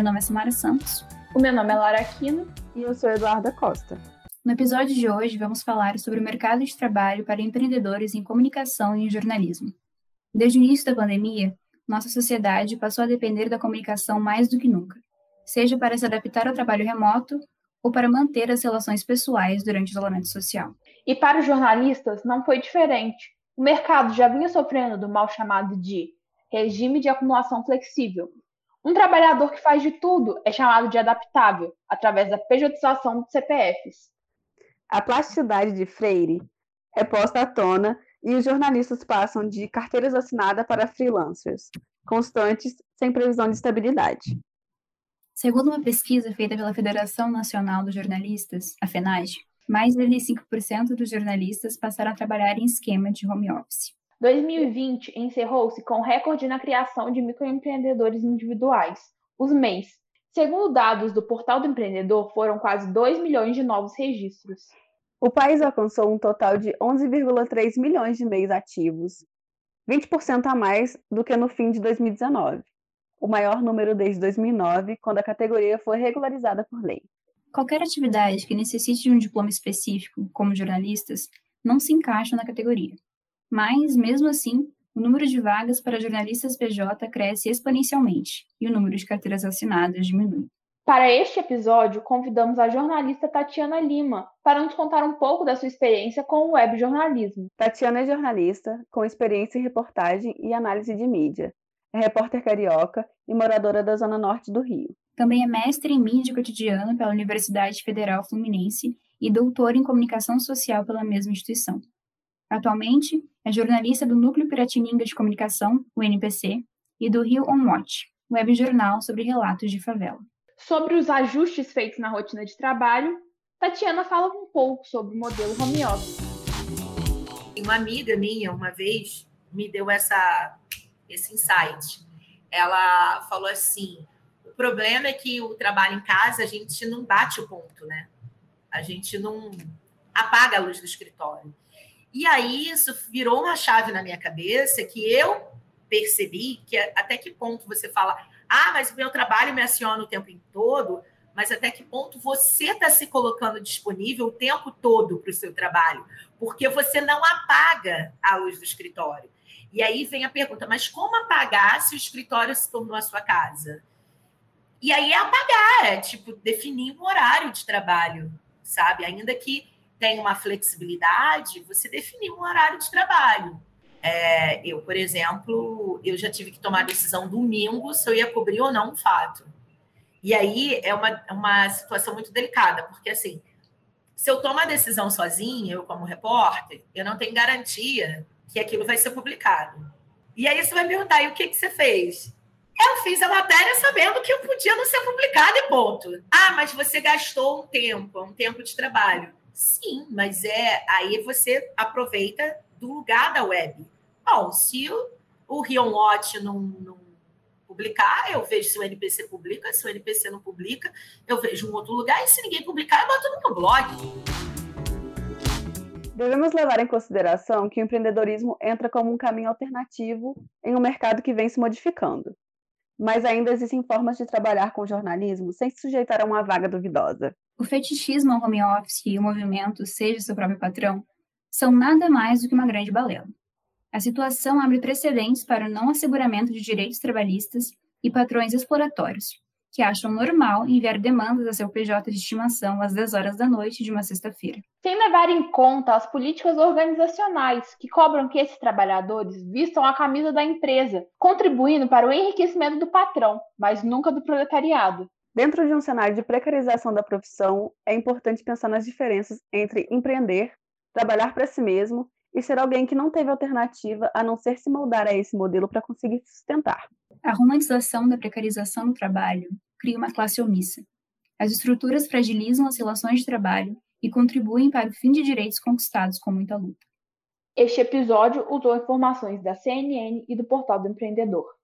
Meu nome é Samara Santos. O meu nome é Lara Aquino. E eu sou Eduarda Costa. No episódio de hoje, vamos falar sobre o mercado de trabalho para empreendedores em comunicação e em jornalismo. Desde o início da pandemia, nossa sociedade passou a depender da comunicação mais do que nunca, seja para se adaptar ao trabalho remoto ou para manter as relações pessoais durante o isolamento social. E para os jornalistas não foi diferente. O mercado já vinha sofrendo do mal chamado de regime de acumulação flexível. Um trabalhador que faz de tudo é chamado de adaptável, através da pejotização dos CPFs. A plasticidade de Freire é posta à tona e os jornalistas passam de carteiras assinadas para freelancers, constantes, sem previsão de estabilidade. Segundo uma pesquisa feita pela Federação Nacional dos Jornalistas, a FENAGE, mais de 85% dos jornalistas passaram a trabalhar em esquema de home office. 2020 encerrou-se com recorde na criação de microempreendedores individuais, os MEIs. Segundo dados do Portal do Empreendedor, foram quase 2 milhões de novos registros. O país alcançou um total de 11,3 milhões de MEIs ativos, 20% a mais do que no fim de 2019, o maior número desde 2009, quando a categoria foi regularizada por lei. Qualquer atividade que necessite de um diploma específico, como jornalistas, não se encaixa na categoria. Mas, mesmo assim, o número de vagas para jornalistas PJ cresce exponencialmente e o número de carteiras assinadas diminui. Para este episódio, convidamos a jornalista Tatiana Lima para nos contar um pouco da sua experiência com o web jornalismo. Tatiana é jornalista com experiência em reportagem e análise de mídia. É repórter carioca e moradora da Zona Norte do Rio. Também é mestre em mídia cotidiana pela Universidade Federal Fluminense e doutora em comunicação social pela mesma instituição. Atualmente, é jornalista do Núcleo Piratininga de Comunicação, o NPC, e do Rio On Watch, web jornal sobre relatos de favela. Sobre os ajustes feitos na rotina de trabalho, Tatiana fala um pouco sobre o modelo home office. Uma amiga minha, uma vez, me deu essa, esse insight. Ela falou assim: o problema é que o trabalho em casa a gente não bate o ponto, né? A gente não apaga a luz do escritório. E aí isso virou uma chave na minha cabeça que eu percebi que até que ponto você fala, ah, mas o meu trabalho me aciona o tempo todo, mas até que ponto você está se colocando disponível o tempo todo para o seu trabalho, porque você não apaga a luz do escritório. E aí vem a pergunta, mas como apagar se o escritório se tornou a sua casa? E aí é apagar, é tipo definir um horário de trabalho, sabe? Ainda que tem uma flexibilidade, você definir um horário de trabalho. É, eu, por exemplo, eu já tive que tomar decisão domingo se eu ia cobrir ou não um fato. E aí é uma, uma situação muito delicada, porque assim, se eu tomo a decisão sozinha, eu como repórter, eu não tenho garantia que aquilo vai ser publicado. E aí você vai me perguntar, e o que, que você fez? Eu fiz a matéria sabendo que eu podia não ser publicado e ponto. Ah, mas você gastou um tempo, um tempo de trabalho. Sim, mas é aí você aproveita do lugar da web. Bom, se o, o Rion não, não publicar, eu vejo se o NPC publica, se o NPC não publica, eu vejo um outro lugar, e se ninguém publicar, eu boto no meu blog. Devemos levar em consideração que o empreendedorismo entra como um caminho alternativo em um mercado que vem se modificando. Mas ainda existem formas de trabalhar com jornalismo sem se sujeitar a uma vaga duvidosa. O fetichismo ao home office e o movimento seja seu próprio patrão são nada mais do que uma grande balela. A situação abre precedentes para o não asseguramento de direitos trabalhistas e patrões exploratórios, que acham normal enviar demandas a seu PJ de estimação às 10 horas da noite de uma sexta-feira. Sem levar em conta as políticas organizacionais, que cobram que esses trabalhadores vistam a camisa da empresa, contribuindo para o enriquecimento do patrão, mas nunca do proletariado. Dentro de um cenário de precarização da profissão, é importante pensar nas diferenças entre empreender, trabalhar para si mesmo e ser alguém que não teve alternativa a não ser se moldar a esse modelo para conseguir se sustentar. A romantização da precarização no trabalho cria uma classe omissa. As estruturas fragilizam as relações de trabalho e contribuem para o fim de direitos conquistados com muita luta. Este episódio usou informações da CNN e do Portal do Empreendedor.